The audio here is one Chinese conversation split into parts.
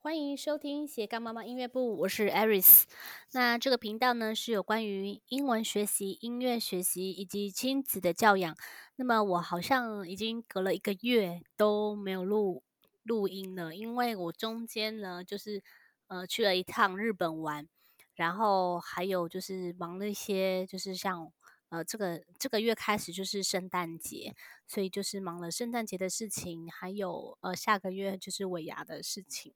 欢迎收听斜杠妈妈音乐部，我是 Aris。那这个频道呢，是有关于英文学习、音乐学习以及亲子的教养。那么我好像已经隔了一个月都没有录录音了，因为我中间呢就是呃去了一趟日本玩，然后还有就是忙了一些，就是像。呃，这个这个月开始就是圣诞节，所以就是忙了圣诞节的事情，还有呃下个月就是尾牙的事情，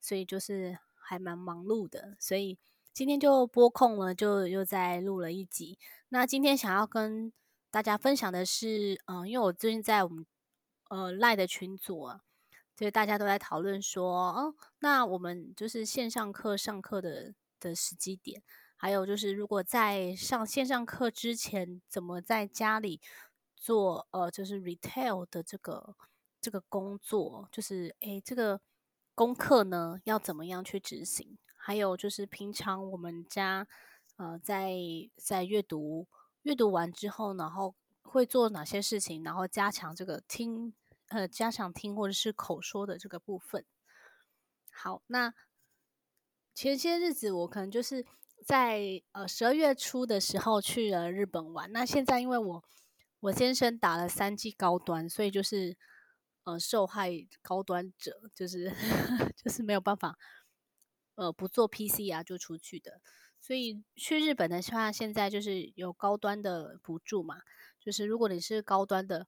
所以就是还蛮忙碌的。所以今天就拨空了，就又再录了一集。那今天想要跟大家分享的是，嗯、因为我最近在我们呃赖的群组啊，所以大家都在讨论说，哦，那我们就是线上课上课的的时机点。还有就是，如果在上线上课之前，怎么在家里做呃，就是 retail 的这个这个工作，就是诶，这个功课呢，要怎么样去执行？还有就是平常我们家呃，在在阅读阅读完之后，然后会做哪些事情，然后加强这个听呃，加强听或者是口说的这个部分。好，那前些日子我可能就是。在呃十二月初的时候去了日本玩，那现在因为我我先生打了三剂高端，所以就是呃受害高端者，就是 就是没有办法呃不做 PCR 就出去的，所以去日本的话，现在就是有高端的补助嘛，就是如果你是高端的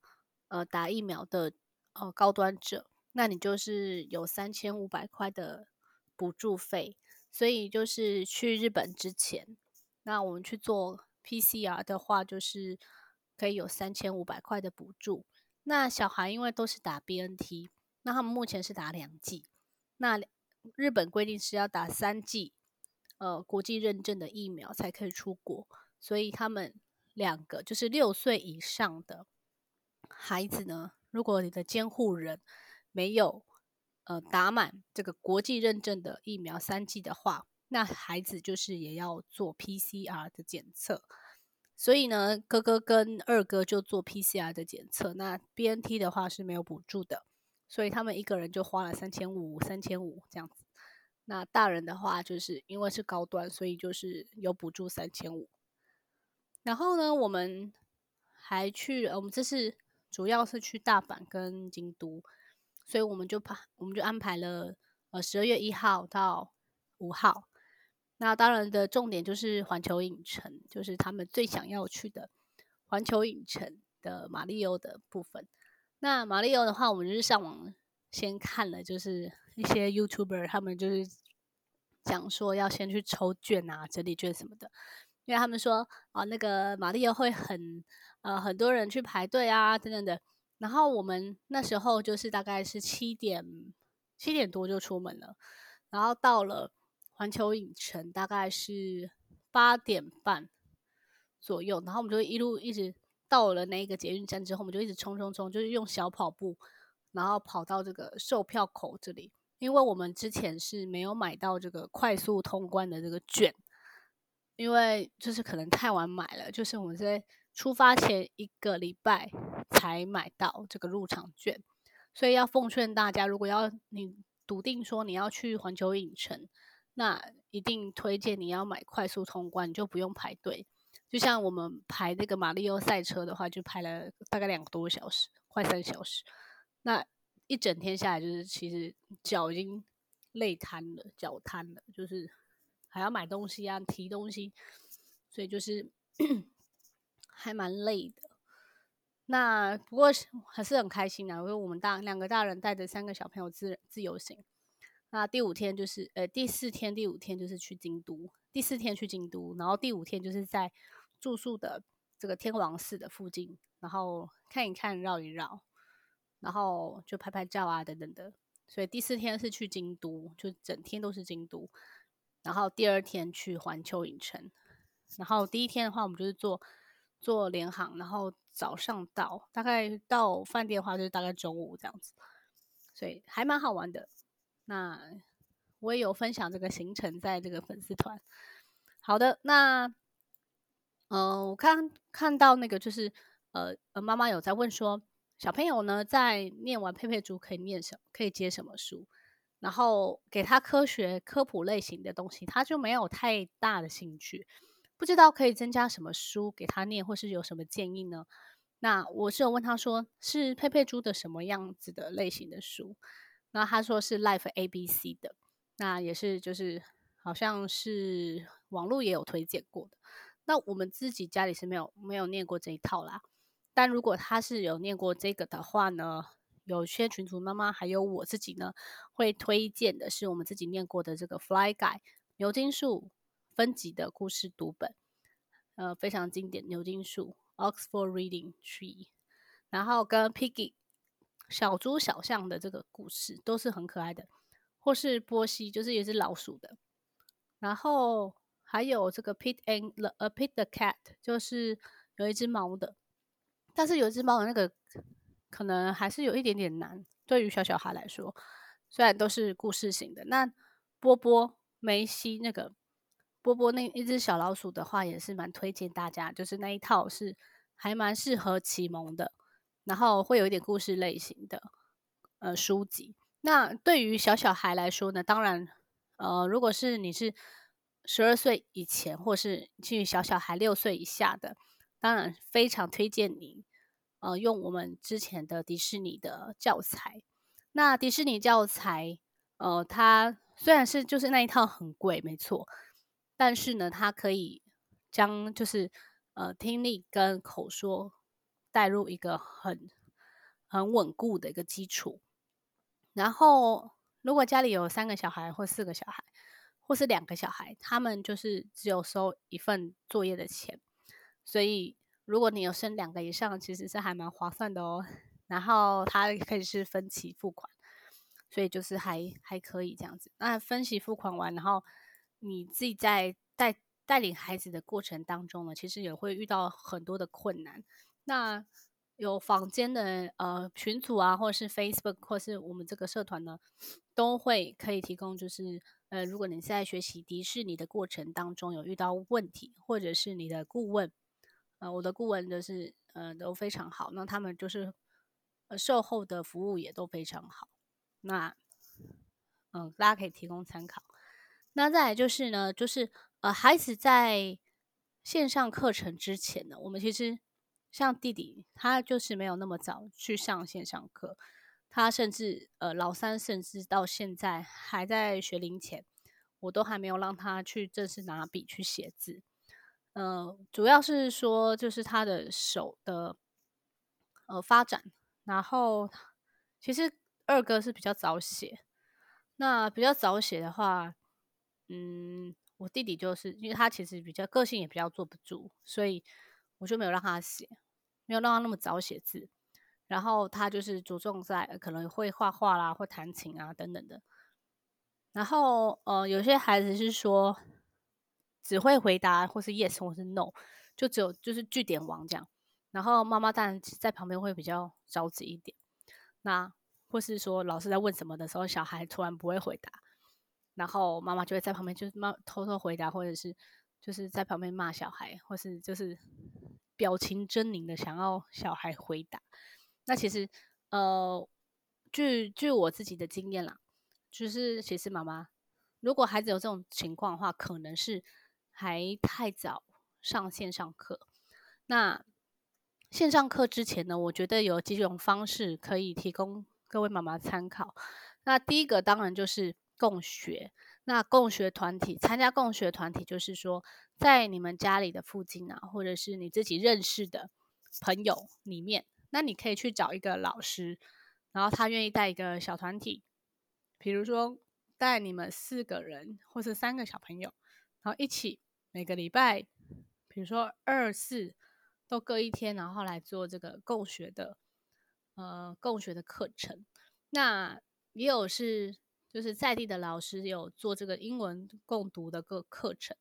呃打疫苗的呃高端者，那你就是有三千五百块的补助费。所以就是去日本之前，那我们去做 PCR 的话，就是可以有三千五百块的补助。那小孩因为都是打 BNT，那他们目前是打两剂。那日本规定是要打三剂，呃，国际认证的疫苗才可以出国。所以他们两个就是六岁以上的孩子呢，如果你的监护人没有。呃，打满这个国际认证的疫苗三剂的话，那孩子就是也要做 PCR 的检测。所以呢，哥哥跟二哥就做 PCR 的检测。那 BNT 的话是没有补助的，所以他们一个人就花了三千五，三千五这样子。那大人的话，就是因为是高端，所以就是有补助三千五。然后呢，我们还去，我们这次主要是去大阪跟京都。所以我们就排，我们就安排了呃十二月一号到五号。那当然的重点就是环球影城，就是他们最想要去的环球影城的马里奥的部分。那马里奥的话，我们就是上网先看了，就是一些 YouTuber 他们就是讲说要先去抽券啊、整理券什么的，因为他们说啊那个马里奥会很呃很多人去排队啊等等的。然后我们那时候就是大概是七点七点多就出门了，然后到了环球影城大概是八点半左右，然后我们就一路一直到了那个捷运站之后，我们就一直冲冲冲，就是用小跑步，然后跑到这个售票口这里，因为我们之前是没有买到这个快速通关的这个券，因为就是可能太晚买了，就是我们在。出发前一个礼拜才买到这个入场券，所以要奉劝大家，如果要你笃定说你要去环球影城，那一定推荐你要买快速通关，你就不用排队。就像我们排那个马里奥赛车的话，就排了大概两个多小时，快三小时。那一整天下来，就是其实脚已经累瘫了，脚瘫了，就是还要买东西啊，提东西，所以就是。还蛮累的，那不过还是很开心的，因为我们大两个大人带着三个小朋友自自由行。那第五天就是呃第四天第五天就是去京都，第四天去京都，然后第五天就是在住宿的这个天王寺的附近，然后看一看绕一绕，然后就拍拍照啊等等的。所以第四天是去京都，就整天都是京都。然后第二天去环球影城，然后第一天的话我们就是坐。坐联航，然后早上到，大概到饭店的话就是大概中午这样子，所以还蛮好玩的。那我也有分享这个行程在这个粉丝团。好的，那嗯、呃，我看看到那个就是呃呃，妈妈有在问说，小朋友呢在念完佩佩猪可以念什么，可以接什么书？然后给他科学科普类型的东西，他就没有太大的兴趣。不知道可以增加什么书给他念，或是有什么建议呢？那我是有问他说，是佩佩猪的什么样子的类型的书？那他说是 Life ABC 的，那也是就是好像是网络也有推荐过的。那我们自己家里是没有没有念过这一套啦。但如果他是有念过这个的话呢，有些群主妈妈还有我自己呢，会推荐的是我们自己念过的这个 Fly Guy 牛津树。分级的故事读本，呃，非常经典。牛津树 Oxford Reading Tree，然后跟 Piggy 小猪小象的这个故事都是很可爱的，或是波西就是也是老鼠的，然后还有这个 Pete and the 呃 Pete the Cat 就是有一只猫的，但是有一只猫的那个可能还是有一点点难，对于小小孩来说，虽然都是故事型的。那波波梅西那个。波波那一只小老鼠的话，也是蛮推荐大家，就是那一套是还蛮适合启蒙的，然后会有一点故事类型的呃书籍。那对于小小孩来说呢，当然呃，如果是你是十二岁以前，或是去小小孩六岁以下的，当然非常推荐你呃用我们之前的迪士尼的教材。那迪士尼教材呃，它虽然是就是那一套很贵，没错。但是呢，它可以将就是呃听力跟口说带入一个很很稳固的一个基础。然后，如果家里有三个小孩或四个小孩，或是两个小孩，他们就是只有收一份作业的钱。所以，如果你有生两个以上，其实是还蛮划算的哦。然后，它可以是分期付款，所以就是还还可以这样子。那分期付款完，然后。你自己在带带领孩子的过程当中呢，其实也会遇到很多的困难。那有坊间的呃群组啊，或者是 Facebook，或是我们这个社团呢，都会可以提供，就是呃，如果你在学习迪士尼的过程当中有遇到问题，或者是你的顾问，呃，我的顾问就是呃都非常好，那他们就是呃售后的服务也都非常好。那嗯、大家可以提供参考。那再来就是呢，就是呃，孩子在线上课程之前呢，我们其实像弟弟，他就是没有那么早去上线上课，他甚至呃老三，甚至到现在还在学龄前，我都还没有让他去正式拿笔去写字。呃，主要是说就是他的手的呃发展，然后其实二哥是比较早写，那比较早写的话。嗯，我弟弟就是因为他其实比较个性也比较坐不住，所以我就没有让他写，没有让他那么早写字。然后他就是着重在可能会画画啦，或弹琴啊等等的。然后呃，有些孩子是说只会回答或是 yes 或是 no，就只有就是句点王这样。然后妈妈当然在旁边会比较着急一点。那或是说老师在问什么的时候，小孩突然不会回答。然后妈妈就会在旁边，就是妈偷偷回答，或者是就是在旁边骂小孩，或是就是表情狰狞的想要小孩回答。那其实，呃，据据我自己的经验啦，就是其实妈妈如果孩子有这种情况的话，可能是还太早上线上课。那线上课之前呢，我觉得有几种方式可以提供各位妈妈参考。那第一个当然就是。共学，那共学团体参加共学团体，就是说在你们家里的附近啊，或者是你自己认识的朋友里面，那你可以去找一个老师，然后他愿意带一个小团体，比如说带你们四个人或是三个小朋友，然后一起每个礼拜，比如说二四都各一天，然后来做这个共学的呃共学的课程。那也有是。就是在地的老师有做这个英文共读的个课程，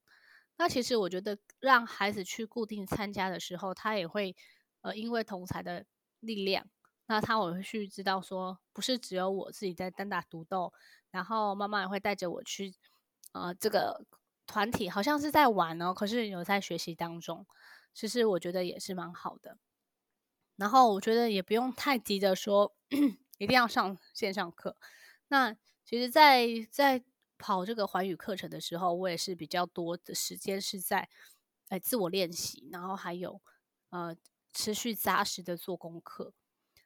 那其实我觉得让孩子去固定参加的时候，他也会呃因为同才的力量，那他我会去知道说不是只有我自己在单打独斗，然后妈妈也会带着我去呃这个团体好像是在玩哦，可是有在学习当中，其实我觉得也是蛮好的。然后我觉得也不用太急着说 一定要上线上课，那。其实在，在跑这个环语课程的时候，我也是比较多的时间是在哎自我练习，然后还有呃持续扎实的做功课，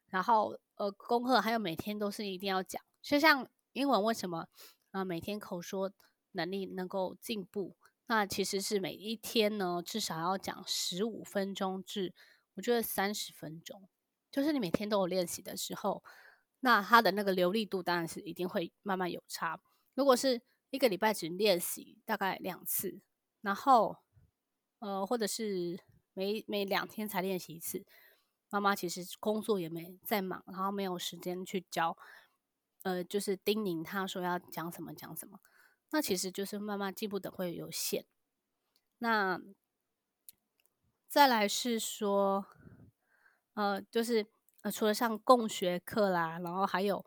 然后呃功课还有每天都是一定要讲，就像英文为什么呃每天口说能力能够进步，那其实是每一天呢至少要讲十五分钟至我觉得三十分钟，就是你每天都有练习的时候。那他的那个流利度当然是一定会慢慢有差。如果是一个礼拜只练习大概两次，然后呃，或者是每每两天才练习一次，妈妈其实工作也没在忙，然后没有时间去教，呃，就是叮咛他说要讲什么讲什么，那其实就是慢慢进步的会有限。那再来是说，呃，就是。呃，除了上共学课啦，然后还有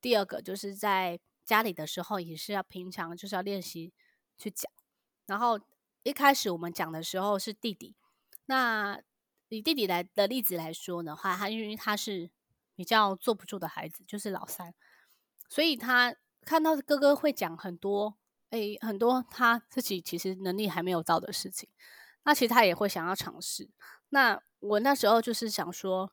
第二个，就是在家里的时候也是要平常就是要练习去讲。然后一开始我们讲的时候是弟弟，那以弟弟来的例子来说的话，他因为他是比较坐不住的孩子，就是老三，所以他看到哥哥会讲很多，诶，很多他自己其实能力还没有到的事情，那其实他也会想要尝试。那我那时候就是想说。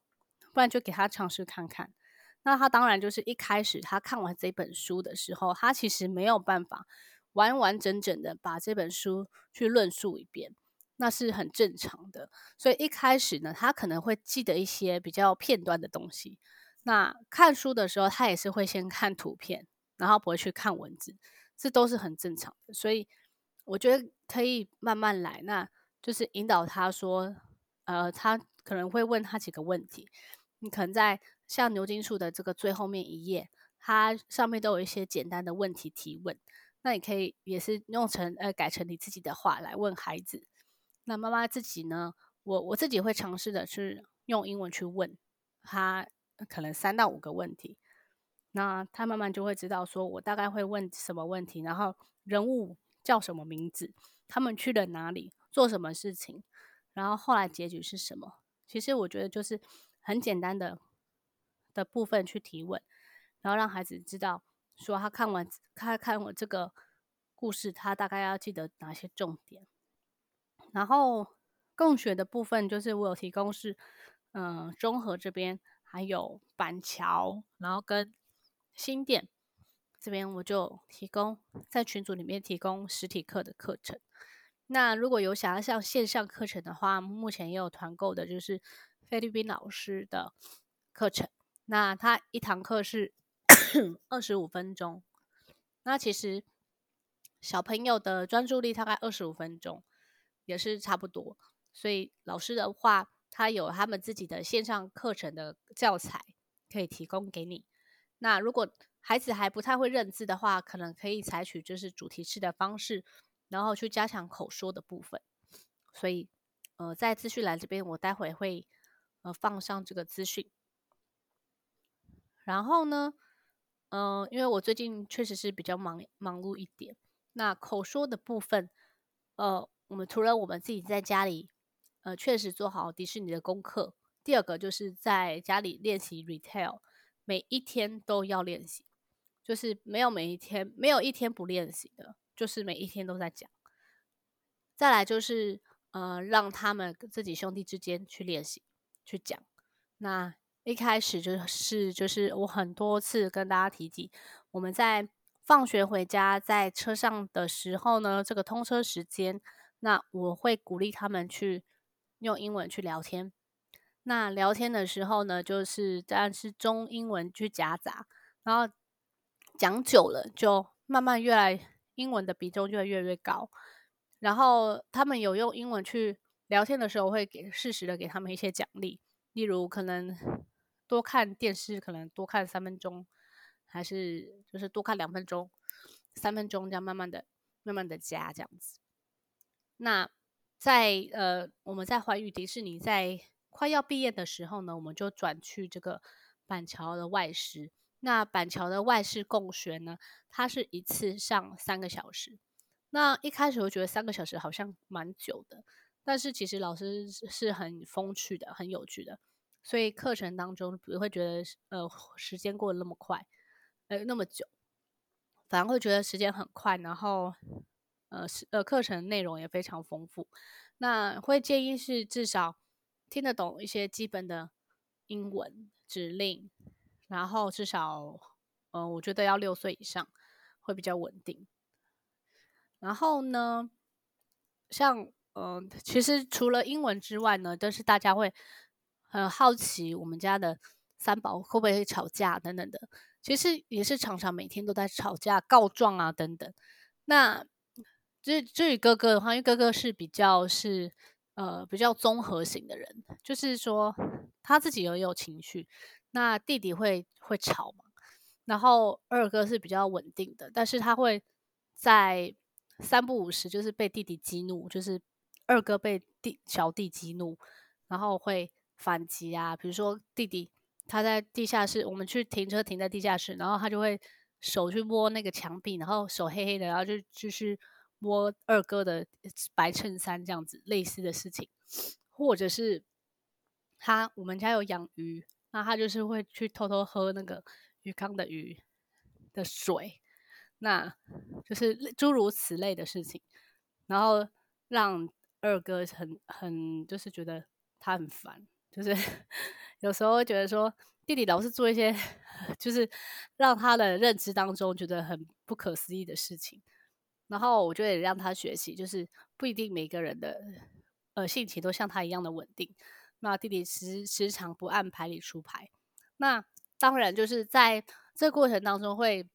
不然就给他尝试看看。那他当然就是一开始他看完这本书的时候，他其实没有办法完完整整的把这本书去论述一遍，那是很正常的。所以一开始呢，他可能会记得一些比较片段的东西。那看书的时候，他也是会先看图片，然后不会去看文字，这都是很正常的。所以我觉得可以慢慢来，那就是引导他说，呃，他可能会问他几个问题。你可能在像牛津树的这个最后面一页，它上面都有一些简单的问题提问。那你可以也是用成呃改成你自己的话来问孩子。那妈妈自己呢，我我自己会尝试的是用英文去问他，可能三到五个问题。那他慢慢就会知道说我大概会问什么问题，然后人物叫什么名字，他们去了哪里，做什么事情，然后后来结局是什么。其实我觉得就是。很简单的的部分去提问，然后让孩子知道说他看完他看我这个故事，他大概要记得哪些重点。然后共学的部分就是我有提供是，嗯、呃，中和这边还有板桥，然后跟新店这边我就提供在群组里面提供实体课的课程。那如果有想要上线上课程的话，目前也有团购的，就是。菲律宾老师的课程，那他一堂课是 二十五分钟。那其实小朋友的专注力大概二十五分钟，也是差不多。所以老师的话，他有他们自己的线上课程的教材可以提供给你。那如果孩子还不太会认字的话，可能可以采取就是主题式的方式，然后去加强口说的部分。所以，呃，在资讯栏这边，我待会会。呃，放上这个资讯。然后呢，嗯、因为我最近确实是比较忙忙碌一点。那口说的部分，呃，我们除了我们自己在家里，呃，确实做好迪士尼的功课。第二个就是在家里练习 retail，每一天都要练习，就是没有每一天没有一天不练习的，就是每一天都在讲。再来就是呃，让他们自己兄弟之间去练习。去讲，那一开始就是就是我很多次跟大家提及，我们在放学回家在车上的时候呢，这个通车时间，那我会鼓励他们去用英文去聊天。那聊天的时候呢，就是当然是中英文去夹杂，然后讲久了就慢慢越来英文的比重就会越来越高。然后他们有用英文去。聊天的时候，会给适时的给他们一些奖励，例如可能多看电视，可能多看三分钟，还是就是多看两分钟、三分钟，这样慢慢的、慢慢的加这样子。那在呃，我们在环宇迪士尼在快要毕业的时候呢，我们就转去这个板桥的外师。那板桥的外师共学呢，它是一次上三个小时。那一开始我觉得三个小时好像蛮久的。但是其实老师是很风趣的，很有趣的，所以课程当中不会觉得呃时间过得那么快，呃那么久。反而会觉得时间很快，然后呃是呃课程内容也非常丰富。那会建议是至少听得懂一些基本的英文指令，然后至少呃我觉得要六岁以上会比较稳定。然后呢，像嗯、其实除了英文之外呢，都是大家会很好奇我们家的三宝会不会吵架等等的。其实也是常常每天都在吵架、告状啊等等。那至至于哥哥的话，因为哥哥是比较是呃比较综合型的人，就是说他自己也有情绪。那弟弟会会吵嘛，然后二哥是比较稳定的，但是他会在。三不五时就是被弟弟激怒，就是二哥被弟小弟激怒，然后会反击啊。比如说弟弟他在地下室，我们去停车停在地下室，然后他就会手去摸那个墙壁，然后手黑黑的，然后就就是摸二哥的白衬衫这样子类似的事情，或者是他我们家有养鱼，那他就是会去偷偷喝那个鱼缸的鱼的水。那就是诸如此类的事情，然后让二哥很很就是觉得他很烦，就是 有时候觉得说弟弟老是做一些 就是让他的认知当中觉得很不可思议的事情，然后我就得让他学习，就是不一定每个人的呃性情都像他一样的稳定。那弟弟时时常不按牌理出牌，那当然就是在这过程当中会。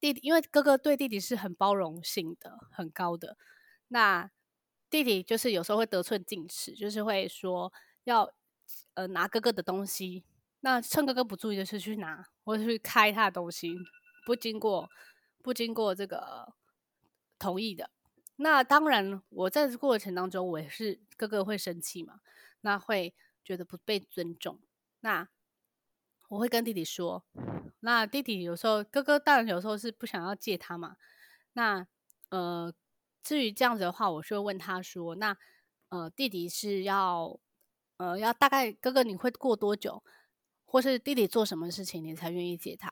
弟弟，因为哥哥对弟弟是很包容性的，很高的。那弟弟就是有时候会得寸进尺，就是会说要呃拿哥哥的东西，那趁哥哥不注意的时候去拿，或者去开他的东西，不经过不经过这个同意的。那当然，我在这过程当中，我也是哥哥会生气嘛，那会觉得不被尊重。那我会跟弟弟说。那弟弟有时候，哥哥当然有时候是不想要借他嘛。那呃，至于这样子的话，我就会问他说：“那呃，弟弟是要呃要大概哥哥你会过多久，或是弟弟做什么事情你才愿意借他？”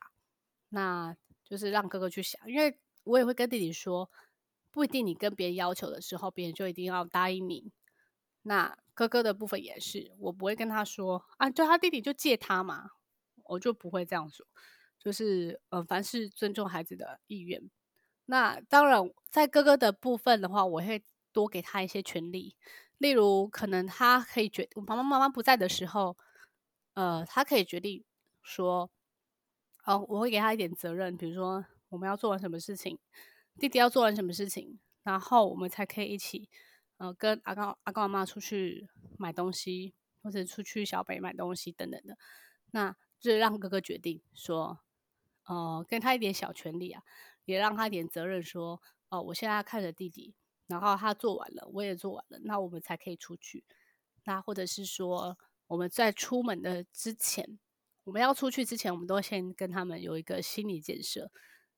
那就是让哥哥去想，因为我也会跟弟弟说，不一定你跟别人要求的时候，别人就一定要答应你。那哥哥的部分也是，我不会跟他说啊，就他弟弟就借他嘛，我就不会这样说。就是呃，凡是尊重孩子的意愿。那当然，在哥哥的部分的话，我会多给他一些权利。例如，可能他可以决，我爸爸妈妈不在的时候，呃，他可以决定说，哦，我会给他一点责任，比如说我们要做完什么事情，弟弟要做完什么事情，然后我们才可以一起，呃，跟阿公阿公阿妈出去买东西，或者出去小北买东西等等的。那就让哥哥决定说。哦、跟他一点小权利啊，也让他一点责任，说，哦、我现在看着弟弟，然后他做完了，我也做完了，那我们才可以出去。那或者是说，我们在出门的之前，我们要出去之前，我们都先跟他们有一个心理建设，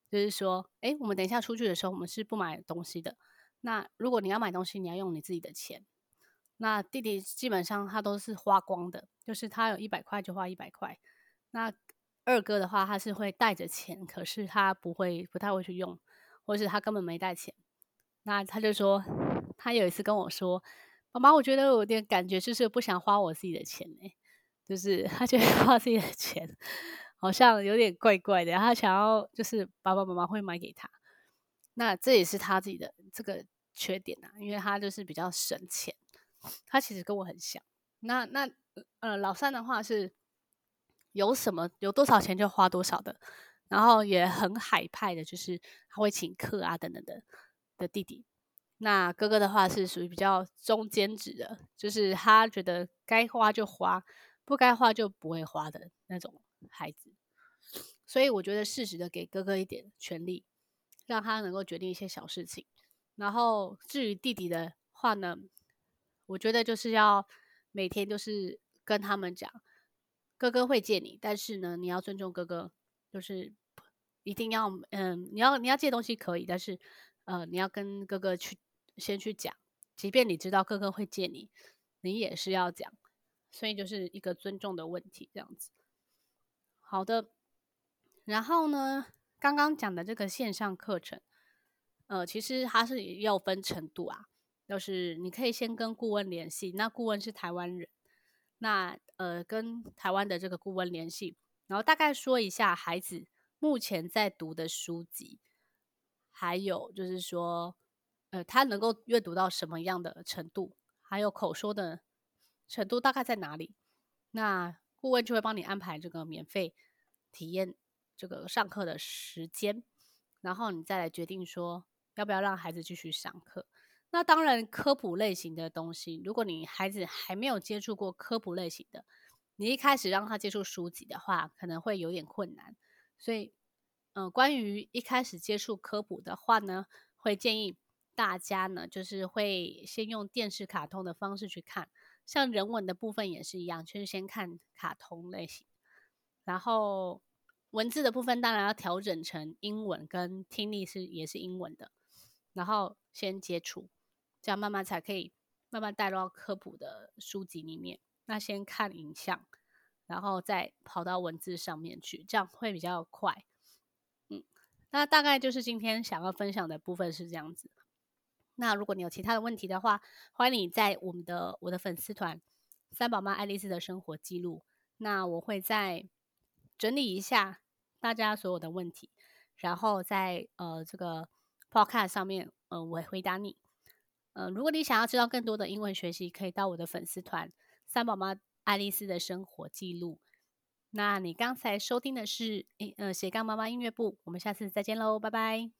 就是说，诶，我们等一下出去的时候，我们是不买东西的。那如果你要买东西，你要用你自己的钱。那弟弟基本上他都是花光的，就是他有一百块就花一百块。那二哥的话，他是会带着钱，可是他不会，不太会去用，或是他根本没带钱。那他就说，他有一次跟我说：“妈妈，我觉得有点感觉，就是不想花我自己的钱呢，就是他觉得花自己的钱好像有点怪怪的。他想要就是爸爸妈妈会买给他，那这也是他自己的这个缺点啊，因为他就是比较省钱。他其实跟我很像。那那呃，老三的话是。有什么有多少钱就花多少的，然后也很海派的，就是他会请客啊等等的的弟弟。那哥哥的话是属于比较中间值的，就是他觉得该花就花，不该花就不会花的那种孩子。所以我觉得适时的给哥哥一点权利，让他能够决定一些小事情。然后至于弟弟的话呢，我觉得就是要每天都是跟他们讲。哥哥会借你，但是呢，你要尊重哥哥，就是一定要，嗯，你要你要借东西可以，但是，呃，你要跟哥哥去先去讲，即便你知道哥哥会借你，你也是要讲，所以就是一个尊重的问题，这样子。好的，然后呢，刚刚讲的这个线上课程，呃，其实它是要分程度啊，就是你可以先跟顾问联系，那顾问是台湾人，那呃跟台湾的这个顾问联系，然后大概说一下孩子目前在读的书籍，还有就是说，呃，他能够阅读到什么样的程度，还有口说的程度大概在哪里，那顾问就会帮你安排这个免费体验。这个上课的时间，然后你再来决定说要不要让孩子继续上课。那当然，科普类型的东西，如果你孩子还没有接触过科普类型的，你一开始让他接触书籍的话，可能会有点困难。所以，嗯、呃，关于一开始接触科普的话呢，会建议大家呢，就是会先用电视卡通的方式去看，像人文的部分也是一样，就是先看卡通类型，然后。文字的部分当然要调整成英文，跟听力是也是英文的，然后先接触，这样慢慢才可以慢慢带入到科普的书籍里面。那先看影像，然后再跑到文字上面去，这样会比较快。嗯，那大概就是今天想要分享的部分是这样子。那如果你有其他的问题的话，欢迎你在我们的我的粉丝团“三宝妈爱丽丝的生活记录”，那我会在。整理一下大家所有的问题，然后在呃这个 podcast 上面，呃，我回答你。呃，如果你想要知道更多的英文学习，可以到我的粉丝团“三宝妈爱丽丝的生活记录”。那你刚才收听的是，呃，斜杠妈妈音乐部。我们下次再见喽，拜拜。